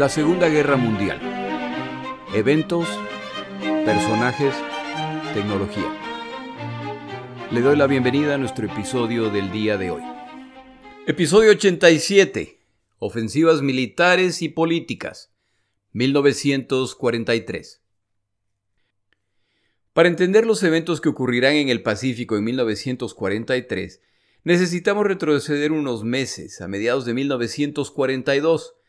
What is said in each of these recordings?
La Segunda Guerra Mundial. Eventos, personajes, tecnología. Le doy la bienvenida a nuestro episodio del día de hoy. Episodio 87. Ofensivas militares y políticas. 1943. Para entender los eventos que ocurrirán en el Pacífico en 1943, necesitamos retroceder unos meses, a mediados de 1942,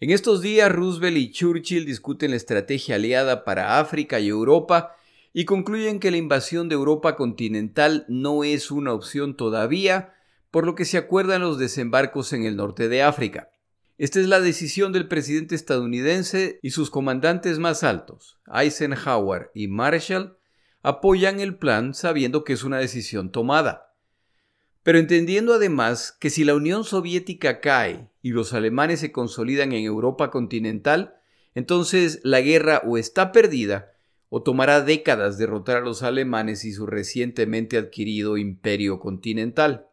en estos días Roosevelt y Churchill discuten la estrategia aliada para África y Europa y concluyen que la invasión de Europa continental no es una opción todavía, por lo que se acuerdan los desembarcos en el norte de África. Esta es la decisión del presidente estadounidense y sus comandantes más altos, Eisenhower y Marshall, apoyan el plan sabiendo que es una decisión tomada pero entendiendo además que si la Unión Soviética cae y los alemanes se consolidan en Europa continental, entonces la guerra o está perdida o tomará décadas derrotar a los alemanes y su recientemente adquirido imperio continental.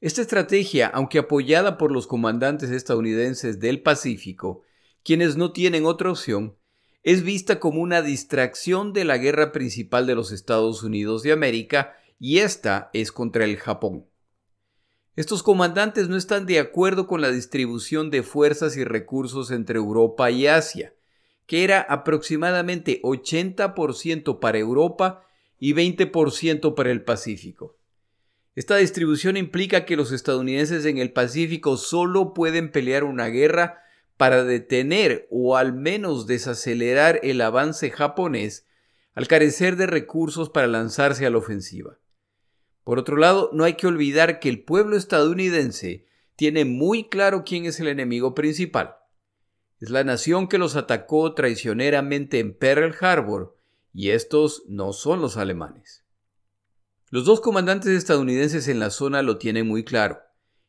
Esta estrategia, aunque apoyada por los comandantes estadounidenses del Pacífico, quienes no tienen otra opción, es vista como una distracción de la guerra principal de los Estados Unidos de América, y esta es contra el Japón. Estos comandantes no están de acuerdo con la distribución de fuerzas y recursos entre Europa y Asia, que era aproximadamente 80% para Europa y 20% para el Pacífico. Esta distribución implica que los estadounidenses en el Pacífico solo pueden pelear una guerra para detener o al menos desacelerar el avance japonés al carecer de recursos para lanzarse a la ofensiva. Por otro lado, no hay que olvidar que el pueblo estadounidense tiene muy claro quién es el enemigo principal. Es la nación que los atacó traicioneramente en Pearl Harbor, y estos no son los alemanes. Los dos comandantes estadounidenses en la zona lo tienen muy claro.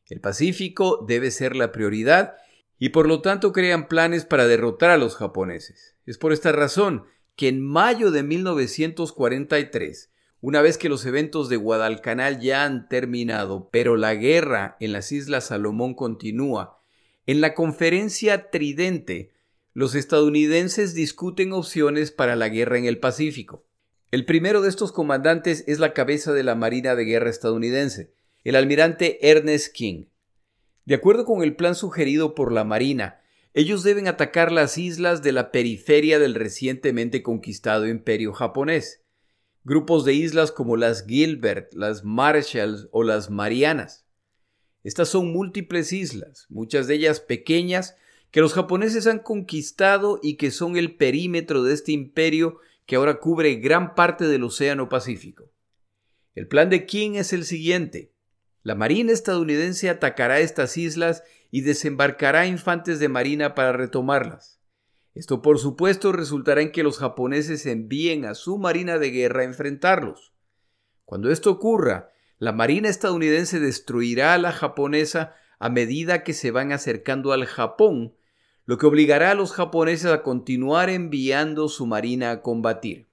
El Pacífico debe ser la prioridad y por lo tanto crean planes para derrotar a los japoneses. Es por esta razón que en mayo de 1943 una vez que los eventos de Guadalcanal ya han terminado, pero la guerra en las Islas Salomón continúa, en la conferencia Tridente, los estadounidenses discuten opciones para la guerra en el Pacífico. El primero de estos comandantes es la cabeza de la Marina de Guerra estadounidense, el almirante Ernest King. De acuerdo con el plan sugerido por la Marina, ellos deben atacar las islas de la periferia del recientemente conquistado imperio japonés grupos de islas como las Gilbert, las Marshalls o las Marianas. Estas son múltiples islas, muchas de ellas pequeñas, que los japoneses han conquistado y que son el perímetro de este imperio que ahora cubre gran parte del Océano Pacífico. El plan de King es el siguiente. La Marina estadounidense atacará estas islas y desembarcará infantes de marina para retomarlas. Esto por supuesto resultará en que los japoneses envíen a su marina de guerra a enfrentarlos. Cuando esto ocurra, la marina estadounidense destruirá a la japonesa a medida que se van acercando al Japón, lo que obligará a los japoneses a continuar enviando su marina a combatir.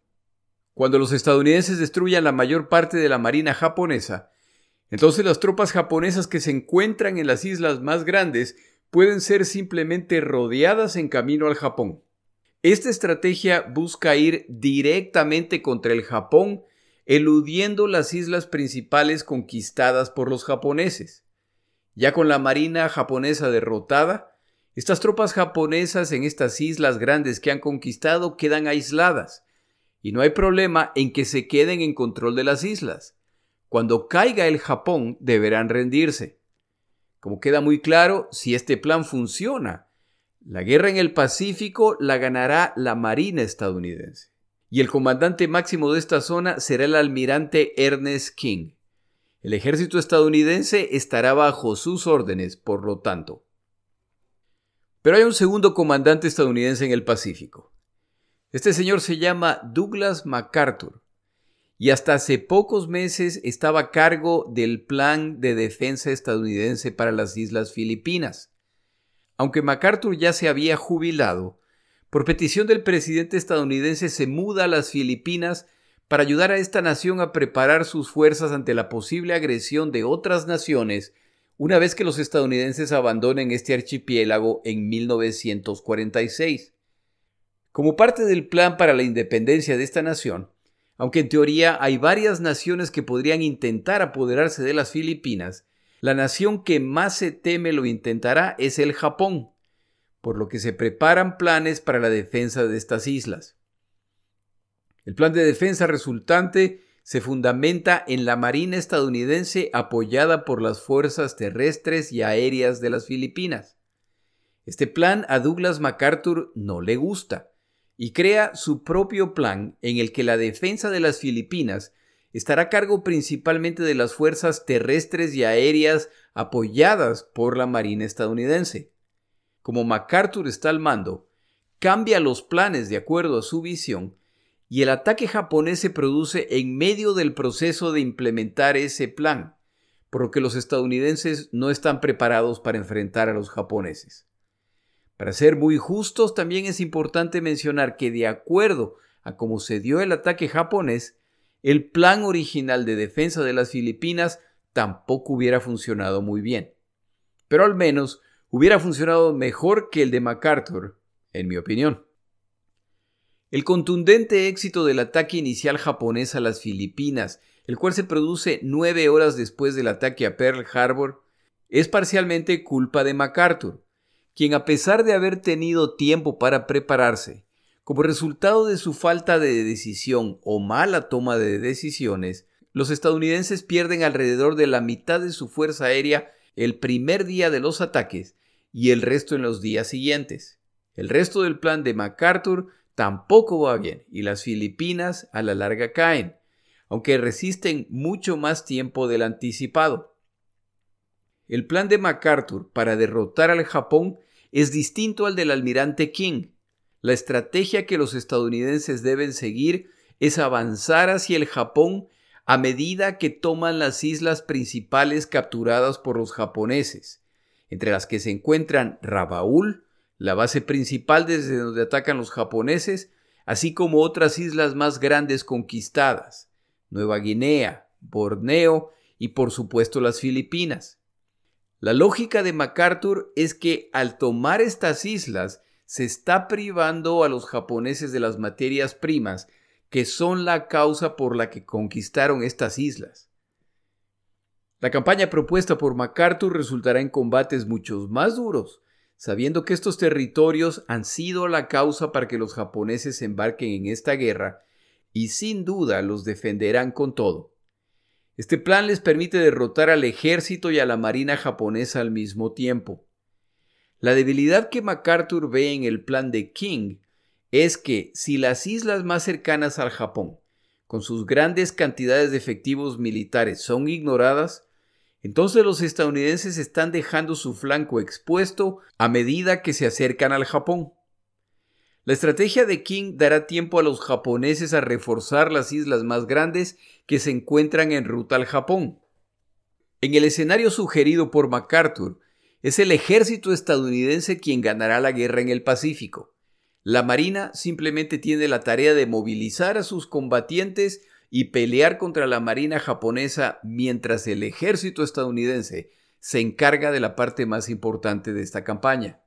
Cuando los estadounidenses destruyan la mayor parte de la marina japonesa, entonces las tropas japonesas que se encuentran en las islas más grandes pueden ser simplemente rodeadas en camino al Japón. Esta estrategia busca ir directamente contra el Japón, eludiendo las islas principales conquistadas por los japoneses. Ya con la marina japonesa derrotada, estas tropas japonesas en estas islas grandes que han conquistado quedan aisladas, y no hay problema en que se queden en control de las islas. Cuando caiga el Japón deberán rendirse. Como queda muy claro, si este plan funciona, la guerra en el Pacífico la ganará la Marina estadounidense. Y el comandante máximo de esta zona será el almirante Ernest King. El ejército estadounidense estará bajo sus órdenes, por lo tanto. Pero hay un segundo comandante estadounidense en el Pacífico. Este señor se llama Douglas MacArthur y hasta hace pocos meses estaba a cargo del plan de defensa estadounidense para las Islas Filipinas. Aunque MacArthur ya se había jubilado, por petición del presidente estadounidense se muda a las Filipinas para ayudar a esta nación a preparar sus fuerzas ante la posible agresión de otras naciones una vez que los estadounidenses abandonen este archipiélago en 1946. Como parte del plan para la independencia de esta nación, aunque en teoría hay varias naciones que podrían intentar apoderarse de las Filipinas, la nación que más se teme lo intentará es el Japón, por lo que se preparan planes para la defensa de estas islas. El plan de defensa resultante se fundamenta en la Marina estadounidense apoyada por las fuerzas terrestres y aéreas de las Filipinas. Este plan a Douglas MacArthur no le gusta y crea su propio plan en el que la defensa de las Filipinas estará a cargo principalmente de las fuerzas terrestres y aéreas apoyadas por la Marina estadounidense. Como MacArthur está al mando, cambia los planes de acuerdo a su visión y el ataque japonés se produce en medio del proceso de implementar ese plan, por lo que los estadounidenses no están preparados para enfrentar a los japoneses. Para ser muy justos, también es importante mencionar que de acuerdo a cómo se dio el ataque japonés, el plan original de defensa de las Filipinas tampoco hubiera funcionado muy bien. Pero al menos hubiera funcionado mejor que el de MacArthur, en mi opinión. El contundente éxito del ataque inicial japonés a las Filipinas, el cual se produce nueve horas después del ataque a Pearl Harbor, es parcialmente culpa de MacArthur, quien a pesar de haber tenido tiempo para prepararse, como resultado de su falta de decisión o mala toma de decisiones, los estadounidenses pierden alrededor de la mitad de su fuerza aérea el primer día de los ataques y el resto en los días siguientes. El resto del plan de MacArthur tampoco va bien y las Filipinas a la larga caen, aunque resisten mucho más tiempo del anticipado. El plan de MacArthur para derrotar al Japón es distinto al del almirante King. La estrategia que los estadounidenses deben seguir es avanzar hacia el Japón a medida que toman las islas principales capturadas por los japoneses, entre las que se encuentran Rabaul, la base principal desde donde atacan los japoneses, así como otras islas más grandes conquistadas, Nueva Guinea, Borneo y por supuesto las Filipinas. La lógica de MacArthur es que al tomar estas islas se está privando a los japoneses de las materias primas que son la causa por la que conquistaron estas islas. La campaña propuesta por MacArthur resultará en combates muchos más duros, sabiendo que estos territorios han sido la causa para que los japoneses embarquen en esta guerra, y sin duda los defenderán con todo. Este plan les permite derrotar al ejército y a la marina japonesa al mismo tiempo. La debilidad que MacArthur ve en el plan de King es que si las islas más cercanas al Japón, con sus grandes cantidades de efectivos militares, son ignoradas, entonces los estadounidenses están dejando su flanco expuesto a medida que se acercan al Japón. La estrategia de King dará tiempo a los japoneses a reforzar las islas más grandes que se encuentran en ruta al Japón. En el escenario sugerido por MacArthur, es el ejército estadounidense quien ganará la guerra en el Pacífico. La Marina simplemente tiene la tarea de movilizar a sus combatientes y pelear contra la Marina japonesa mientras el ejército estadounidense se encarga de la parte más importante de esta campaña.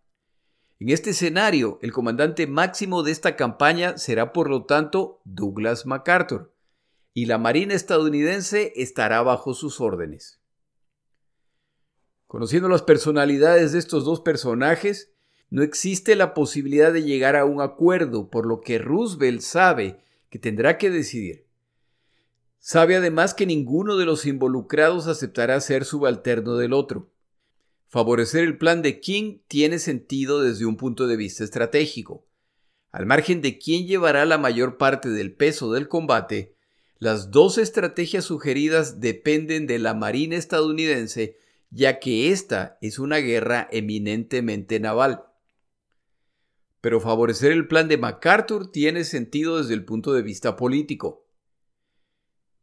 En este escenario, el comandante máximo de esta campaña será por lo tanto Douglas MacArthur, y la Marina estadounidense estará bajo sus órdenes. Conociendo las personalidades de estos dos personajes, no existe la posibilidad de llegar a un acuerdo, por lo que Roosevelt sabe que tendrá que decidir Sabe además que ninguno de los involucrados aceptará ser subalterno del otro. Favorecer el plan de King tiene sentido desde un punto de vista estratégico. Al margen de quién llevará la mayor parte del peso del combate, las dos estrategias sugeridas dependen de la Marina estadounidense, ya que esta es una guerra eminentemente naval. Pero favorecer el plan de MacArthur tiene sentido desde el punto de vista político.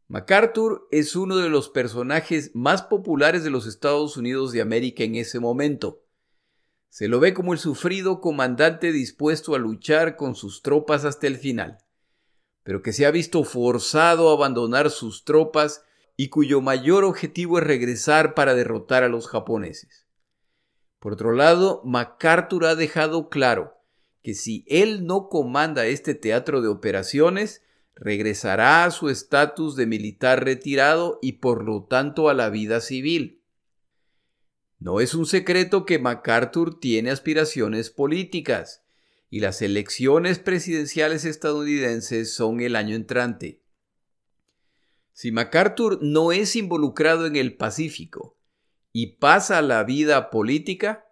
MacArthur es uno de los personajes más populares de los Estados Unidos de América en ese momento. Se lo ve como el sufrido comandante dispuesto a luchar con sus tropas hasta el final, pero que se ha visto forzado a abandonar sus tropas y cuyo mayor objetivo es regresar para derrotar a los japoneses. Por otro lado, MacArthur ha dejado claro que si él no comanda este teatro de operaciones, regresará a su estatus de militar retirado y por lo tanto a la vida civil. No es un secreto que MacArthur tiene aspiraciones políticas y las elecciones presidenciales estadounidenses son el año entrante. Si MacArthur no es involucrado en el Pacífico y pasa la vida política,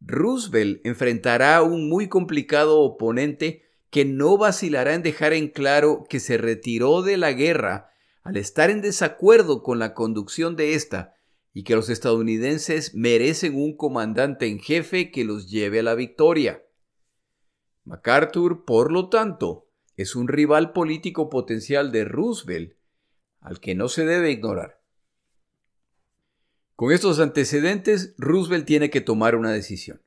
Roosevelt enfrentará a un muy complicado oponente que no vacilará en dejar en claro que se retiró de la guerra al estar en desacuerdo con la conducción de esta y que los estadounidenses merecen un comandante en jefe que los lleve a la victoria. MacArthur, por lo tanto, es un rival político potencial de Roosevelt al que no se debe ignorar. Con estos antecedentes, Roosevelt tiene que tomar una decisión.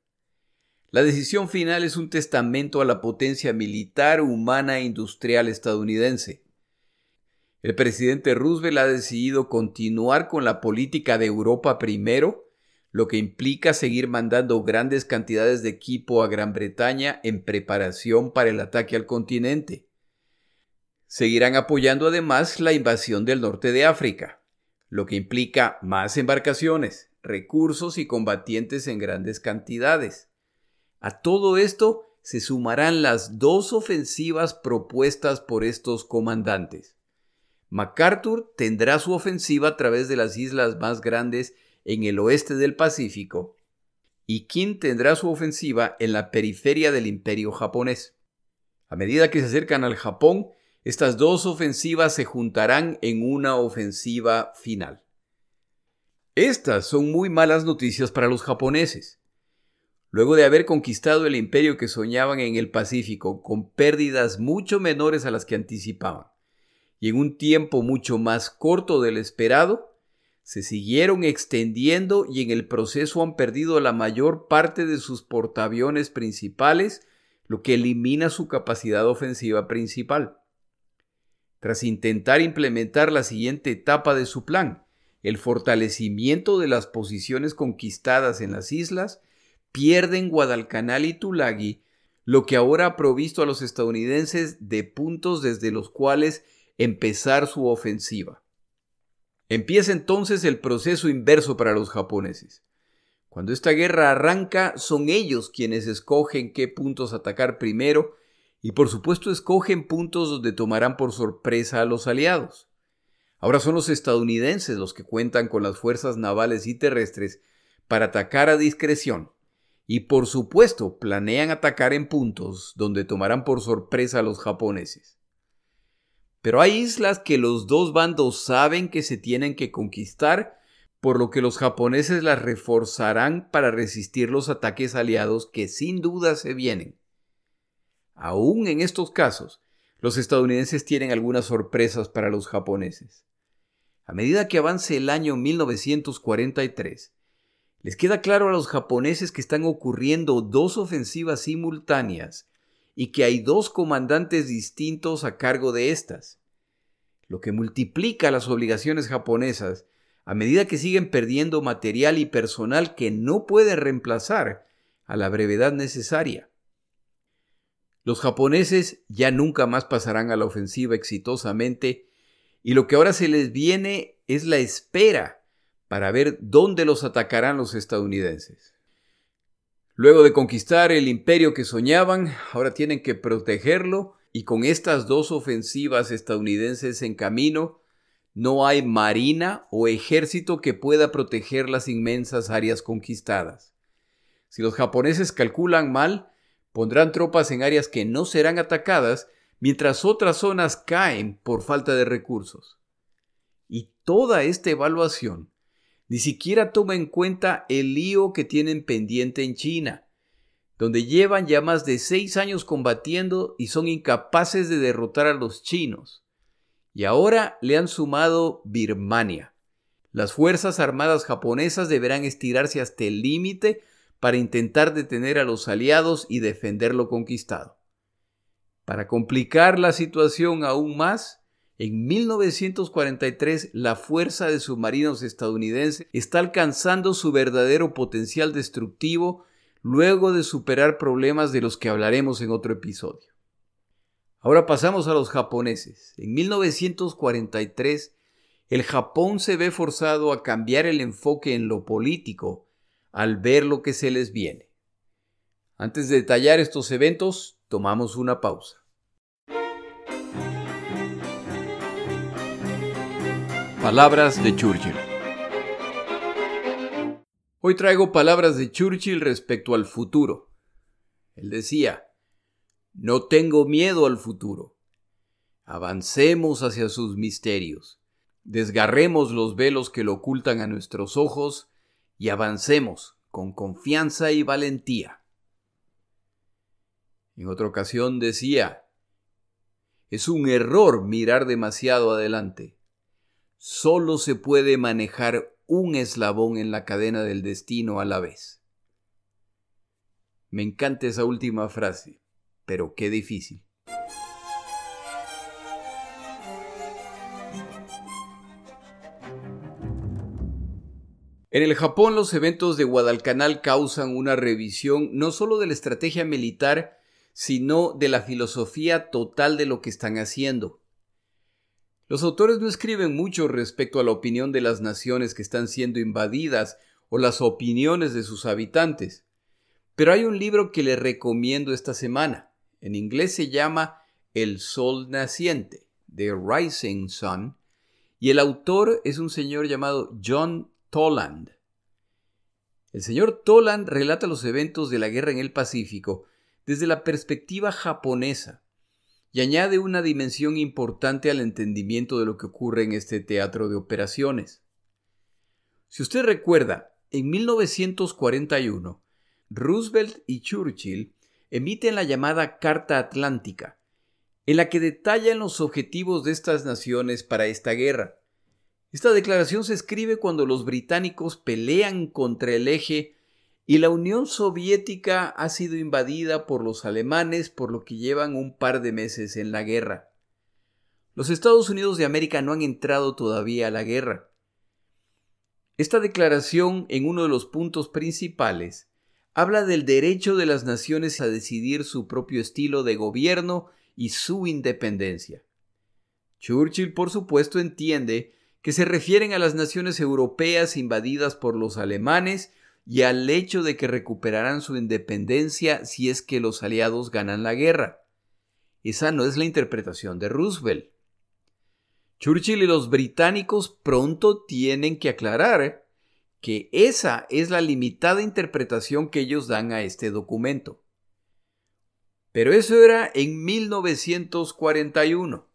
La decisión final es un testamento a la potencia militar, humana e industrial estadounidense. El presidente Roosevelt ha decidido continuar con la política de Europa primero, lo que implica seguir mandando grandes cantidades de equipo a Gran Bretaña en preparación para el ataque al continente. Seguirán apoyando además la invasión del norte de África, lo que implica más embarcaciones, recursos y combatientes en grandes cantidades. A todo esto se sumarán las dos ofensivas propuestas por estos comandantes. MacArthur tendrá su ofensiva a través de las islas más grandes en el oeste del Pacífico y King tendrá su ofensiva en la periferia del imperio japonés. A medida que se acercan al Japón, estas dos ofensivas se juntarán en una ofensiva final. Estas son muy malas noticias para los japoneses. Luego de haber conquistado el imperio que soñaban en el Pacífico con pérdidas mucho menores a las que anticipaban, y en un tiempo mucho más corto del esperado, se siguieron extendiendo y en el proceso han perdido la mayor parte de sus portaaviones principales, lo que elimina su capacidad ofensiva principal. Tras intentar implementar la siguiente etapa de su plan, el fortalecimiento de las posiciones conquistadas en las islas, pierden Guadalcanal y Tulagi, lo que ahora ha provisto a los estadounidenses de puntos desde los cuales empezar su ofensiva. Empieza entonces el proceso inverso para los japoneses. Cuando esta guerra arranca, son ellos quienes escogen qué puntos atacar primero y por supuesto escogen puntos donde tomarán por sorpresa a los aliados. Ahora son los estadounidenses los que cuentan con las fuerzas navales y terrestres para atacar a discreción, y por supuesto planean atacar en puntos donde tomarán por sorpresa a los japoneses. Pero hay islas que los dos bandos saben que se tienen que conquistar, por lo que los japoneses las reforzarán para resistir los ataques aliados que sin duda se vienen. Aún en estos casos, los estadounidenses tienen algunas sorpresas para los japoneses. A medida que avance el año 1943, les queda claro a los japoneses que están ocurriendo dos ofensivas simultáneas y que hay dos comandantes distintos a cargo de estas, lo que multiplica las obligaciones japonesas a medida que siguen perdiendo material y personal que no pueden reemplazar a la brevedad necesaria. Los japoneses ya nunca más pasarán a la ofensiva exitosamente y lo que ahora se les viene es la espera para ver dónde los atacarán los estadounidenses. Luego de conquistar el imperio que soñaban, ahora tienen que protegerlo y con estas dos ofensivas estadounidenses en camino, no hay marina o ejército que pueda proteger las inmensas áreas conquistadas. Si los japoneses calculan mal, Pondrán tropas en áreas que no serán atacadas mientras otras zonas caen por falta de recursos. Y toda esta evaluación ni siquiera toma en cuenta el lío que tienen pendiente en China, donde llevan ya más de seis años combatiendo y son incapaces de derrotar a los chinos. Y ahora le han sumado Birmania. Las Fuerzas Armadas japonesas deberán estirarse hasta el límite para intentar detener a los aliados y defender lo conquistado. Para complicar la situación aún más, En 1943, la fuerza de submarinos estadounidense está alcanzando su verdadero potencial destructivo luego de superar problemas de los que hablaremos en otro episodio. Ahora pasamos a los japoneses. En 1943, el Japón se ve forzado a cambiar el enfoque en lo político al ver lo que se les viene. Antes de detallar estos eventos, tomamos una pausa. Palabras de Churchill. Hoy traigo palabras de Churchill respecto al futuro. Él decía, no tengo miedo al futuro. Avancemos hacia sus misterios. Desgarremos los velos que lo ocultan a nuestros ojos y avancemos con confianza y valentía. En otra ocasión decía, es un error mirar demasiado adelante solo se puede manejar un eslabón en la cadena del destino a la vez. Me encanta esa última frase, pero qué difícil. En el Japón los eventos de Guadalcanal causan una revisión no solo de la estrategia militar, sino de la filosofía total de lo que están haciendo. Los autores no escriben mucho respecto a la opinión de las naciones que están siendo invadidas o las opiniones de sus habitantes. Pero hay un libro que les recomiendo esta semana. En inglés se llama El Sol Naciente, The Rising Sun, y el autor es un señor llamado John Toland. El señor Toland relata los eventos de la guerra en el Pacífico desde la perspectiva japonesa y añade una dimensión importante al entendimiento de lo que ocurre en este teatro de operaciones. Si usted recuerda, en 1941, Roosevelt y Churchill emiten la llamada Carta Atlántica, en la que detallan los objetivos de estas naciones para esta guerra. Esta declaración se escribe cuando los británicos pelean contra el eje y la Unión Soviética ha sido invadida por los alemanes por lo que llevan un par de meses en la guerra. Los Estados Unidos de América no han entrado todavía a la guerra. Esta declaración, en uno de los puntos principales, habla del derecho de las naciones a decidir su propio estilo de gobierno y su independencia. Churchill, por supuesto, entiende que se refieren a las naciones europeas invadidas por los alemanes y al hecho de que recuperarán su independencia si es que los aliados ganan la guerra. Esa no es la interpretación de Roosevelt. Churchill y los británicos pronto tienen que aclarar que esa es la limitada interpretación que ellos dan a este documento. Pero eso era en 1941.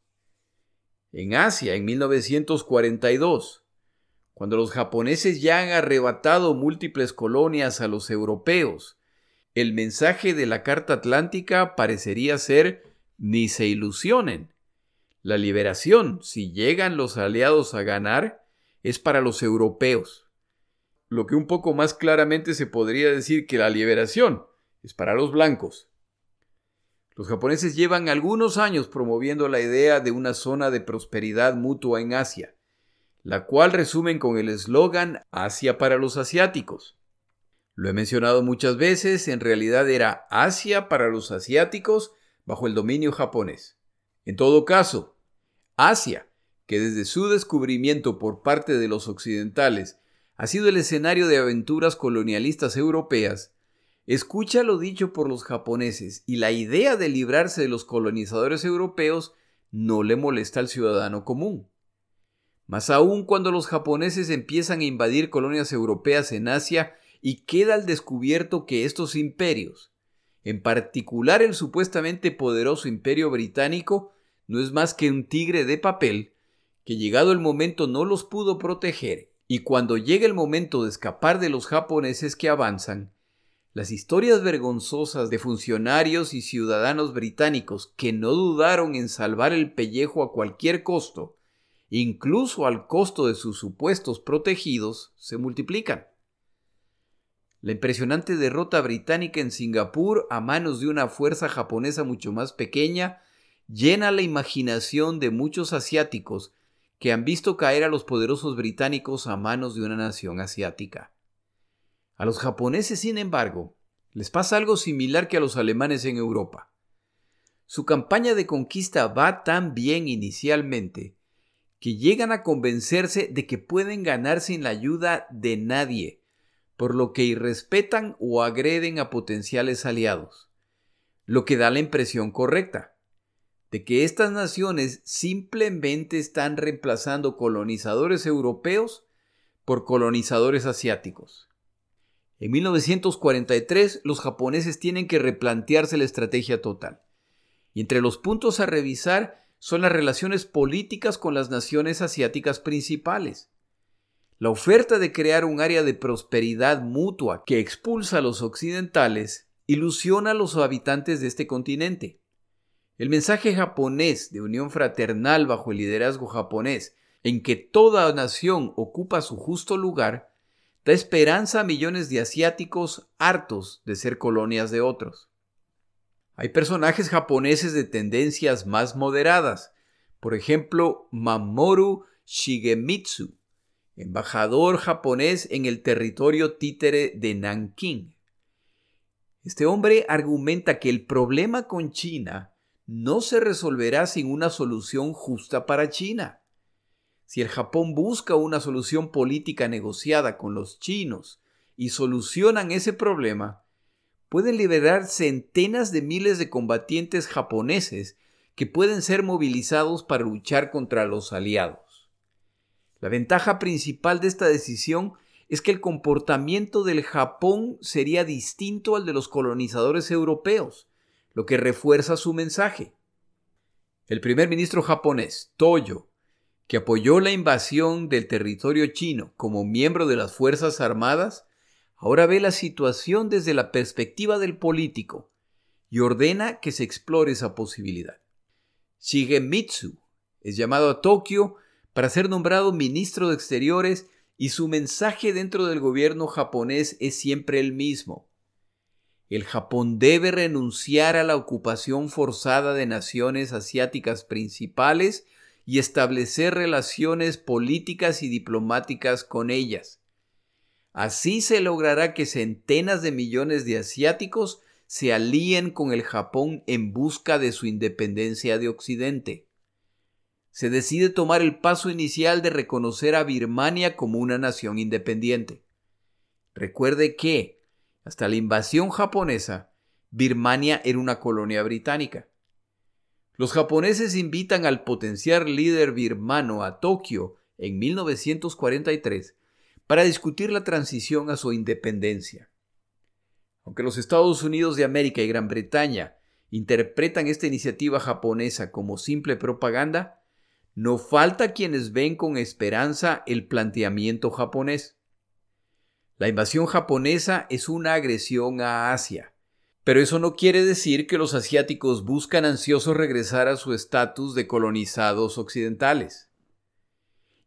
En Asia, en 1942 cuando los japoneses ya han arrebatado múltiples colonias a los europeos. El mensaje de la Carta Atlántica parecería ser ni se ilusionen. La liberación, si llegan los aliados a ganar, es para los europeos. Lo que un poco más claramente se podría decir que la liberación es para los blancos. Los japoneses llevan algunos años promoviendo la idea de una zona de prosperidad mutua en Asia la cual resumen con el eslogan Asia para los asiáticos. Lo he mencionado muchas veces, en realidad era Asia para los asiáticos bajo el dominio japonés. En todo caso, Asia, que desde su descubrimiento por parte de los occidentales ha sido el escenario de aventuras colonialistas europeas, escucha lo dicho por los japoneses y la idea de librarse de los colonizadores europeos no le molesta al ciudadano común. Más aún cuando los japoneses empiezan a invadir colonias europeas en Asia y queda al descubierto que estos imperios, en particular el supuestamente poderoso imperio británico, no es más que un tigre de papel que llegado el momento no los pudo proteger, y cuando llega el momento de escapar de los japoneses que avanzan, las historias vergonzosas de funcionarios y ciudadanos británicos que no dudaron en salvar el pellejo a cualquier costo, incluso al costo de sus supuestos protegidos, se multiplican. La impresionante derrota británica en Singapur a manos de una fuerza japonesa mucho más pequeña llena la imaginación de muchos asiáticos que han visto caer a los poderosos británicos a manos de una nación asiática. A los japoneses, sin embargo, les pasa algo similar que a los alemanes en Europa. Su campaña de conquista va tan bien inicialmente que llegan a convencerse de que pueden ganar sin la ayuda de nadie, por lo que irrespetan o agreden a potenciales aliados, lo que da la impresión correcta, de que estas naciones simplemente están reemplazando colonizadores europeos por colonizadores asiáticos. En 1943 los japoneses tienen que replantearse la estrategia total. Y entre los puntos a revisar son las relaciones políticas con las naciones asiáticas principales. La oferta de crear un área de prosperidad mutua que expulsa a los occidentales ilusiona a los habitantes de este continente. El mensaje japonés de unión fraternal bajo el liderazgo japonés, en que toda nación ocupa su justo lugar, da esperanza a millones de asiáticos hartos de ser colonias de otros. Hay personajes japoneses de tendencias más moderadas, por ejemplo, Mamoru Shigemitsu, embajador japonés en el territorio títere de Nanking. Este hombre argumenta que el problema con China no se resolverá sin una solución justa para China. Si el Japón busca una solución política negociada con los chinos y solucionan ese problema, pueden liberar centenas de miles de combatientes japoneses que pueden ser movilizados para luchar contra los aliados. La ventaja principal de esta decisión es que el comportamiento del Japón sería distinto al de los colonizadores europeos, lo que refuerza su mensaje. El primer ministro japonés, Toyo, que apoyó la invasión del territorio chino como miembro de las Fuerzas Armadas, ahora ve la situación desde la perspectiva del político y ordena que se explore esa posibilidad. Shigemitsu es llamado a Tokio para ser nombrado ministro de Exteriores y su mensaje dentro del gobierno japonés es siempre el mismo. El Japón debe renunciar a la ocupación forzada de naciones asiáticas principales y establecer relaciones políticas y diplomáticas con ellas. Así se logrará que centenas de millones de asiáticos se alíen con el Japón en busca de su independencia de Occidente. Se decide tomar el paso inicial de reconocer a Birmania como una nación independiente. Recuerde que, hasta la invasión japonesa, Birmania era una colonia británica. Los japoneses invitan al potencial líder birmano a Tokio en 1943 para discutir la transición a su independencia. Aunque los Estados Unidos de América y Gran Bretaña interpretan esta iniciativa japonesa como simple propaganda, no falta quienes ven con esperanza el planteamiento japonés. La invasión japonesa es una agresión a Asia pero eso no quiere decir que los asiáticos buscan ansiosos regresar a su estatus de colonizados occidentales.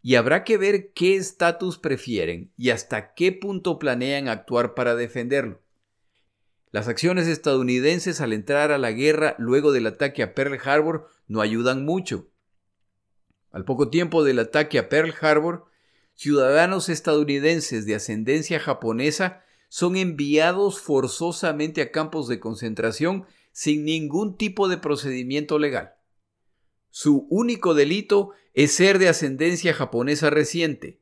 Y habrá que ver qué estatus prefieren y hasta qué punto planean actuar para defenderlo. Las acciones estadounidenses al entrar a la guerra luego del ataque a Pearl Harbor no ayudan mucho. Al poco tiempo del ataque a Pearl Harbor, ciudadanos estadounidenses de ascendencia japonesa son enviados forzosamente a campos de concentración sin ningún tipo de procedimiento legal. Su único delito es ser de ascendencia japonesa reciente.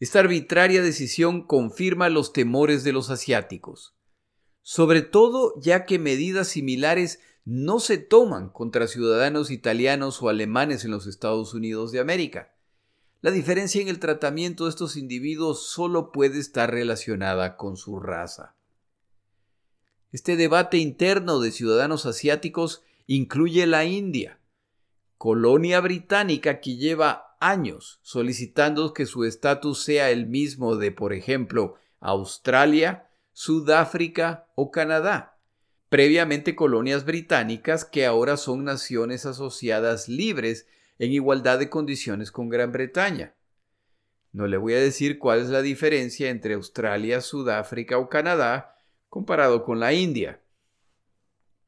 Esta arbitraria decisión confirma los temores de los asiáticos, sobre todo ya que medidas similares no se toman contra ciudadanos italianos o alemanes en los Estados Unidos de América. La diferencia en el tratamiento de estos individuos solo puede estar relacionada con su raza. Este debate interno de ciudadanos asiáticos incluye la India, colonia británica que lleva años solicitando que su estatus sea el mismo de, por ejemplo, Australia, Sudáfrica o Canadá, previamente colonias británicas que ahora son naciones asociadas libres en igualdad de condiciones con Gran Bretaña. No le voy a decir cuál es la diferencia entre Australia, Sudáfrica o Canadá comparado con la India.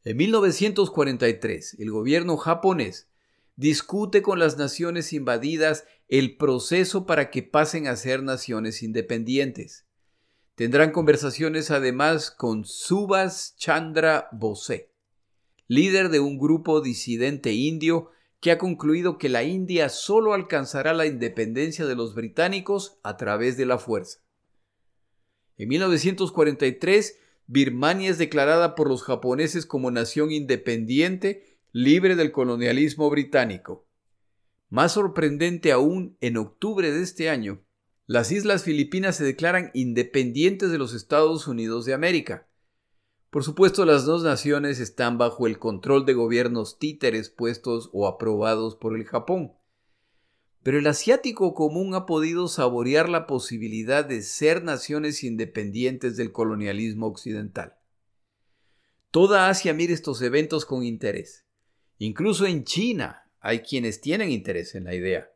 En 1943, el gobierno japonés discute con las naciones invadidas el proceso para que pasen a ser naciones independientes. Tendrán conversaciones además con Subhas Chandra Bose, líder de un grupo disidente indio que ha concluido que la India solo alcanzará la independencia de los británicos a través de la fuerza. En 1943, Birmania es declarada por los japoneses como nación independiente libre del colonialismo británico. Más sorprendente aún, en octubre de este año, las Islas Filipinas se declaran independientes de los Estados Unidos de América. Por supuesto, las dos naciones están bajo el control de gobiernos títeres puestos o aprobados por el Japón. Pero el asiático común ha podido saborear la posibilidad de ser naciones independientes del colonialismo occidental. Toda Asia mira estos eventos con interés. Incluso en China hay quienes tienen interés en la idea.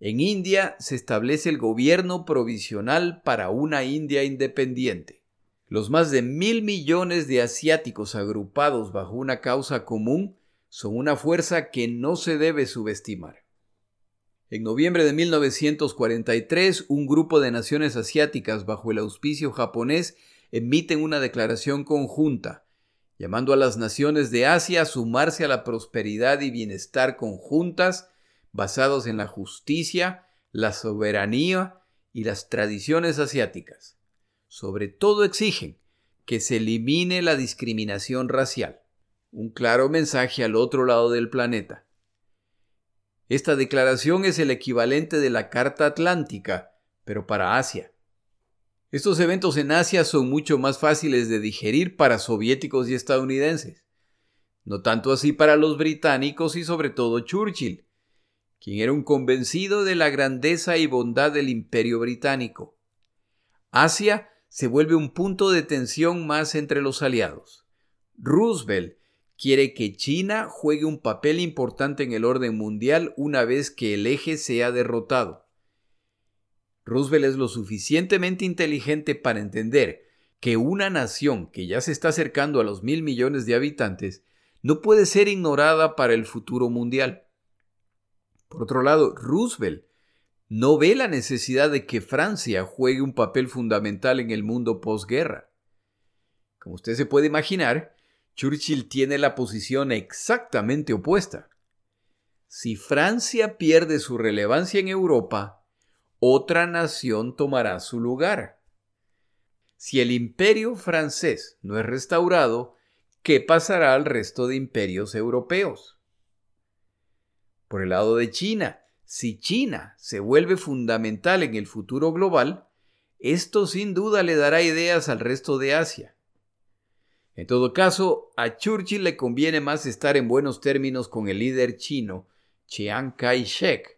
En India se establece el gobierno provisional para una India independiente. Los más de mil millones de asiáticos agrupados bajo una causa común son una fuerza que no se debe subestimar. En noviembre de 1943, un grupo de naciones asiáticas bajo el auspicio japonés emiten una declaración conjunta llamando a las naciones de Asia a sumarse a la prosperidad y bienestar conjuntas basados en la justicia, la soberanía y las tradiciones asiáticas. Sobre todo exigen que se elimine la discriminación racial. Un claro mensaje al otro lado del planeta. Esta declaración es el equivalente de la Carta Atlántica, pero para Asia. Estos eventos en Asia son mucho más fáciles de digerir para soviéticos y estadounidenses. No tanto así para los británicos y sobre todo Churchill, quien era un convencido de la grandeza y bondad del imperio británico. Asia se vuelve un punto de tensión más entre los aliados. Roosevelt quiere que China juegue un papel importante en el orden mundial una vez que el eje sea derrotado. Roosevelt es lo suficientemente inteligente para entender que una nación que ya se está acercando a los mil millones de habitantes no puede ser ignorada para el futuro mundial. Por otro lado, Roosevelt no ve la necesidad de que Francia juegue un papel fundamental en el mundo posguerra. Como usted se puede imaginar, Churchill tiene la posición exactamente opuesta. Si Francia pierde su relevancia en Europa, otra nación tomará su lugar. Si el imperio francés no es restaurado, ¿qué pasará al resto de imperios europeos? Por el lado de China, si China se vuelve fundamental en el futuro global, esto sin duda le dará ideas al resto de Asia. En todo caso, a Churchill le conviene más estar en buenos términos con el líder chino, Chiang Kai-shek,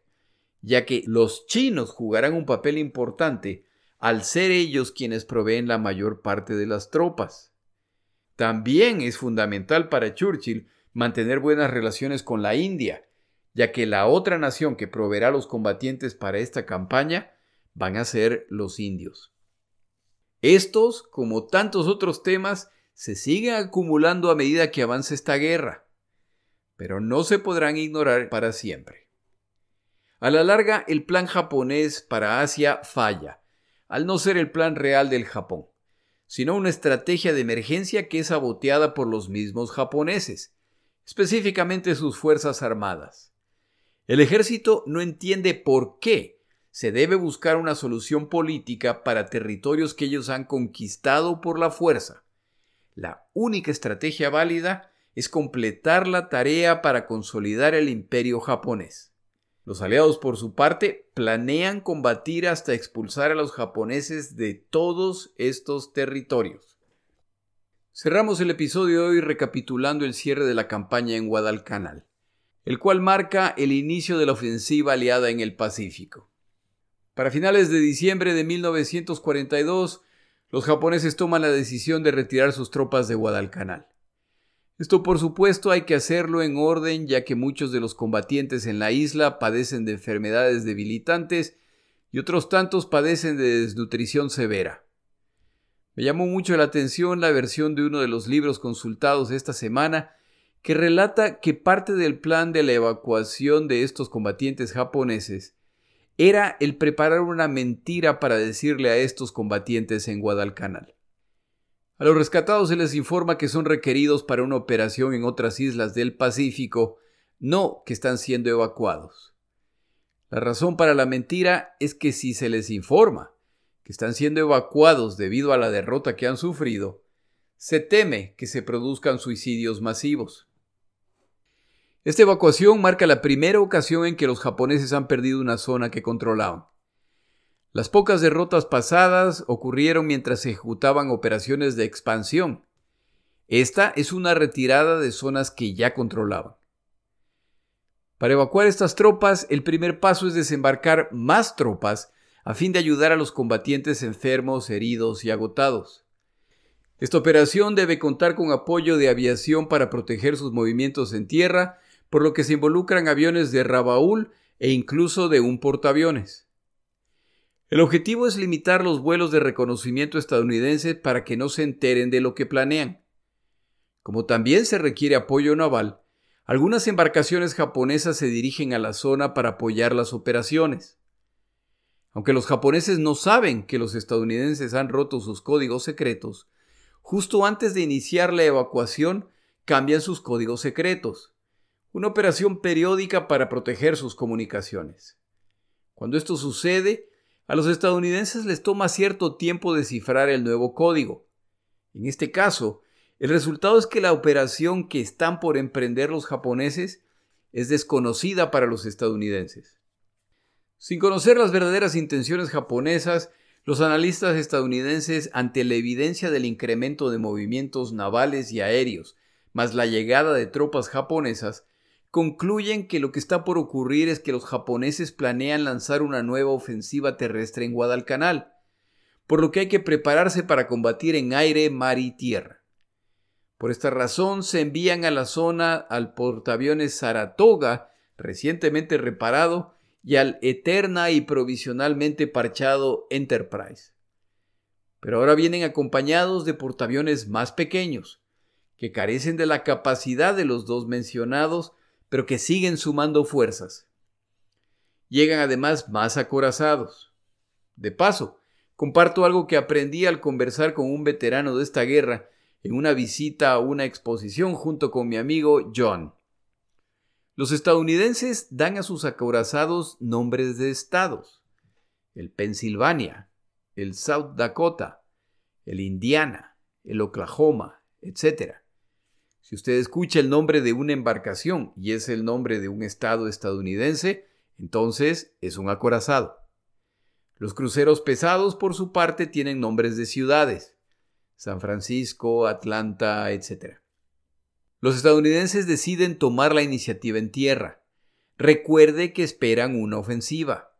ya que los chinos jugarán un papel importante al ser ellos quienes proveen la mayor parte de las tropas. También es fundamental para Churchill mantener buenas relaciones con la India, ya que la otra nación que proveerá los combatientes para esta campaña van a ser los indios. Estos, como tantos otros temas, se siguen acumulando a medida que avance esta guerra, pero no se podrán ignorar para siempre. A la larga, el plan japonés para Asia falla, al no ser el plan real del Japón, sino una estrategia de emergencia que es saboteada por los mismos japoneses, específicamente sus Fuerzas Armadas. El ejército no entiende por qué se debe buscar una solución política para territorios que ellos han conquistado por la fuerza. La única estrategia válida es completar la tarea para consolidar el imperio japonés. Los aliados, por su parte, planean combatir hasta expulsar a los japoneses de todos estos territorios. Cerramos el episodio de hoy recapitulando el cierre de la campaña en Guadalcanal, el cual marca el inicio de la ofensiva aliada en el Pacífico. Para finales de diciembre de 1942, los japoneses toman la decisión de retirar sus tropas de Guadalcanal. Esto por supuesto hay que hacerlo en orden ya que muchos de los combatientes en la isla padecen de enfermedades debilitantes y otros tantos padecen de desnutrición severa. Me llamó mucho la atención la versión de uno de los libros consultados esta semana que relata que parte del plan de la evacuación de estos combatientes japoneses era el preparar una mentira para decirle a estos combatientes en Guadalcanal. A los rescatados se les informa que son requeridos para una operación en otras islas del Pacífico, no que están siendo evacuados. La razón para la mentira es que si se les informa que están siendo evacuados debido a la derrota que han sufrido, se teme que se produzcan suicidios masivos. Esta evacuación marca la primera ocasión en que los japoneses han perdido una zona que controlaban. Las pocas derrotas pasadas ocurrieron mientras se ejecutaban operaciones de expansión. Esta es una retirada de zonas que ya controlaban. Para evacuar estas tropas, el primer paso es desembarcar más tropas a fin de ayudar a los combatientes enfermos, heridos y agotados. Esta operación debe contar con apoyo de aviación para proteger sus movimientos en tierra por lo que se involucran aviones de Rabaul e incluso de un portaaviones. El objetivo es limitar los vuelos de reconocimiento estadounidenses para que no se enteren de lo que planean. Como también se requiere apoyo naval, algunas embarcaciones japonesas se dirigen a la zona para apoyar las operaciones. Aunque los japoneses no saben que los estadounidenses han roto sus códigos secretos, justo antes de iniciar la evacuación cambian sus códigos secretos una operación periódica para proteger sus comunicaciones. Cuando esto sucede, a los estadounidenses les toma cierto tiempo descifrar el nuevo código. En este caso, el resultado es que la operación que están por emprender los japoneses es desconocida para los estadounidenses. Sin conocer las verdaderas intenciones japonesas, los analistas estadounidenses, ante la evidencia del incremento de movimientos navales y aéreos, más la llegada de tropas japonesas, concluyen que lo que está por ocurrir es que los japoneses planean lanzar una nueva ofensiva terrestre en Guadalcanal, por lo que hay que prepararse para combatir en aire, mar y tierra. Por esta razón se envían a la zona al portaaviones Saratoga, recientemente reparado, y al eterna y provisionalmente parchado Enterprise. Pero ahora vienen acompañados de portaaviones más pequeños, que carecen de la capacidad de los dos mencionados pero que siguen sumando fuerzas. Llegan además más acorazados. De paso, comparto algo que aprendí al conversar con un veterano de esta guerra en una visita a una exposición junto con mi amigo John. Los estadounidenses dan a sus acorazados nombres de estados. El Pensilvania, el South Dakota, el Indiana, el Oklahoma, etc. Si usted escucha el nombre de una embarcación y es el nombre de un estado estadounidense, entonces es un acorazado. Los cruceros pesados, por su parte, tienen nombres de ciudades. San Francisco, Atlanta, etc. Los estadounidenses deciden tomar la iniciativa en tierra. Recuerde que esperan una ofensiva.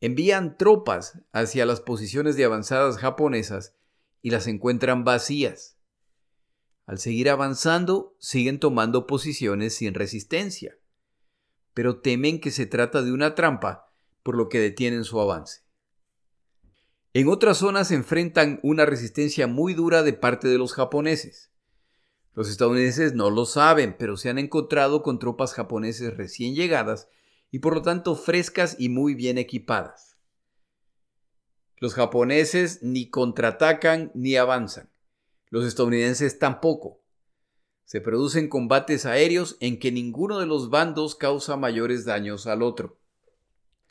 Envían tropas hacia las posiciones de avanzadas japonesas y las encuentran vacías. Al seguir avanzando, siguen tomando posiciones sin resistencia, pero temen que se trata de una trampa, por lo que detienen su avance. En otras zonas enfrentan una resistencia muy dura de parte de los japoneses. Los estadounidenses no lo saben, pero se han encontrado con tropas japoneses recién llegadas y por lo tanto frescas y muy bien equipadas. Los japoneses ni contraatacan ni avanzan. Los estadounidenses tampoco. Se producen combates aéreos en que ninguno de los bandos causa mayores daños al otro.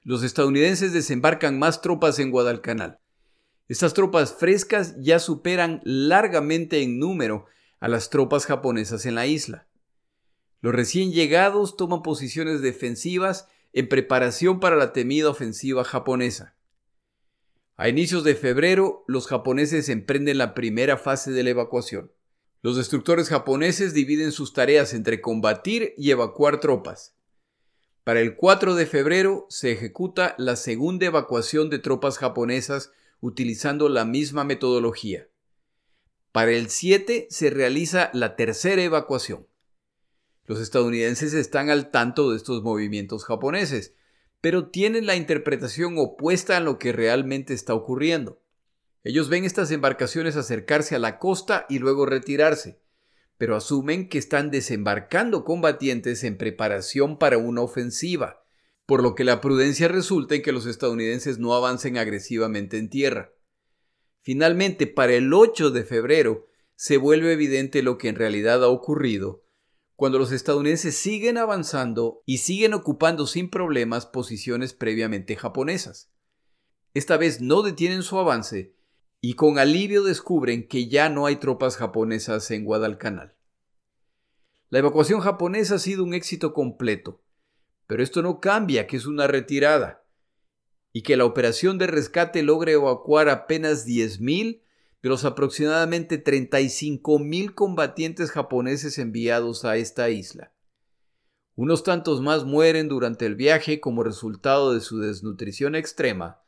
Los estadounidenses desembarcan más tropas en Guadalcanal. Estas tropas frescas ya superan largamente en número a las tropas japonesas en la isla. Los recién llegados toman posiciones defensivas en preparación para la temida ofensiva japonesa. A inicios de febrero, los japoneses emprenden la primera fase de la evacuación. Los destructores japoneses dividen sus tareas entre combatir y evacuar tropas. Para el 4 de febrero se ejecuta la segunda evacuación de tropas japonesas utilizando la misma metodología. Para el 7 se realiza la tercera evacuación. Los estadounidenses están al tanto de estos movimientos japoneses pero tienen la interpretación opuesta a lo que realmente está ocurriendo. Ellos ven estas embarcaciones acercarse a la costa y luego retirarse, pero asumen que están desembarcando combatientes en preparación para una ofensiva, por lo que la prudencia resulta en que los estadounidenses no avancen agresivamente en tierra. Finalmente, para el 8 de febrero, se vuelve evidente lo que en realidad ha ocurrido, cuando los estadounidenses siguen avanzando y siguen ocupando sin problemas posiciones previamente japonesas. Esta vez no detienen su avance y con alivio descubren que ya no hay tropas japonesas en Guadalcanal. La evacuación japonesa ha sido un éxito completo, pero esto no cambia que es una retirada y que la operación de rescate logre evacuar apenas 10.000 de los aproximadamente 35.000 combatientes japoneses enviados a esta isla. Unos tantos más mueren durante el viaje como resultado de su desnutrición extrema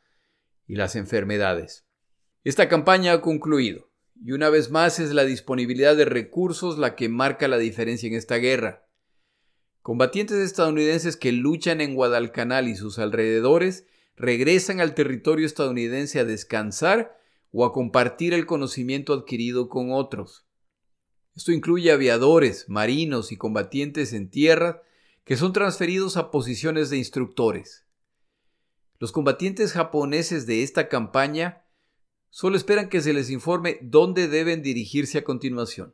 y las enfermedades. Esta campaña ha concluido, y una vez más es la disponibilidad de recursos la que marca la diferencia en esta guerra. Combatientes estadounidenses que luchan en Guadalcanal y sus alrededores regresan al territorio estadounidense a descansar o a compartir el conocimiento adquirido con otros. Esto incluye aviadores, marinos y combatientes en tierra que son transferidos a posiciones de instructores. Los combatientes japoneses de esta campaña Solo esperan que se les informe dónde deben dirigirse a continuación.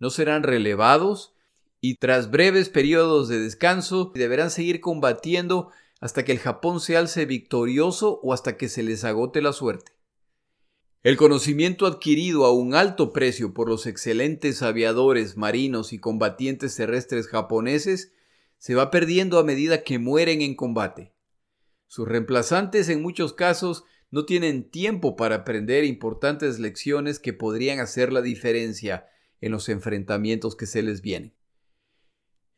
No serán relevados y tras breves periodos de descanso deberán seguir combatiendo hasta que el Japón se alce victorioso o hasta que se les agote la suerte. El conocimiento adquirido a un alto precio por los excelentes aviadores, marinos y combatientes terrestres japoneses se va perdiendo a medida que mueren en combate. Sus reemplazantes en muchos casos no tienen tiempo para aprender importantes lecciones que podrían hacer la diferencia en los enfrentamientos que se les vienen.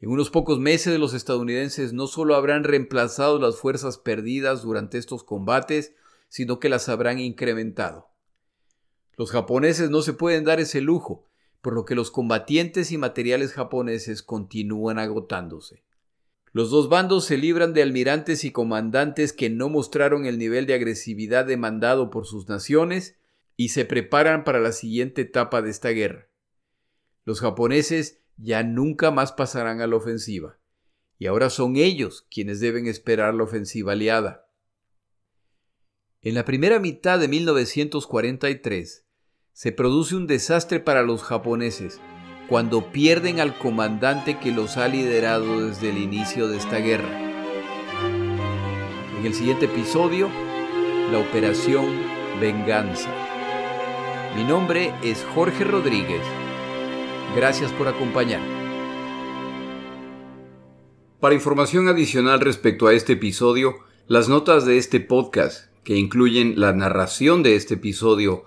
En unos pocos meses los estadounidenses no solo habrán reemplazado las fuerzas perdidas durante estos combates, sino que las habrán incrementado. Los japoneses no se pueden dar ese lujo, por lo que los combatientes y materiales japoneses continúan agotándose. Los dos bandos se libran de almirantes y comandantes que no mostraron el nivel de agresividad demandado por sus naciones y se preparan para la siguiente etapa de esta guerra. Los japoneses ya nunca más pasarán a la ofensiva, y ahora son ellos quienes deben esperar la ofensiva aliada. En la primera mitad de 1943 se produce un desastre para los japoneses, cuando pierden al comandante que los ha liderado desde el inicio de esta guerra. En el siguiente episodio, la Operación Venganza. Mi nombre es Jorge Rodríguez. Gracias por acompañarme. Para información adicional respecto a este episodio, las notas de este podcast, que incluyen la narración de este episodio,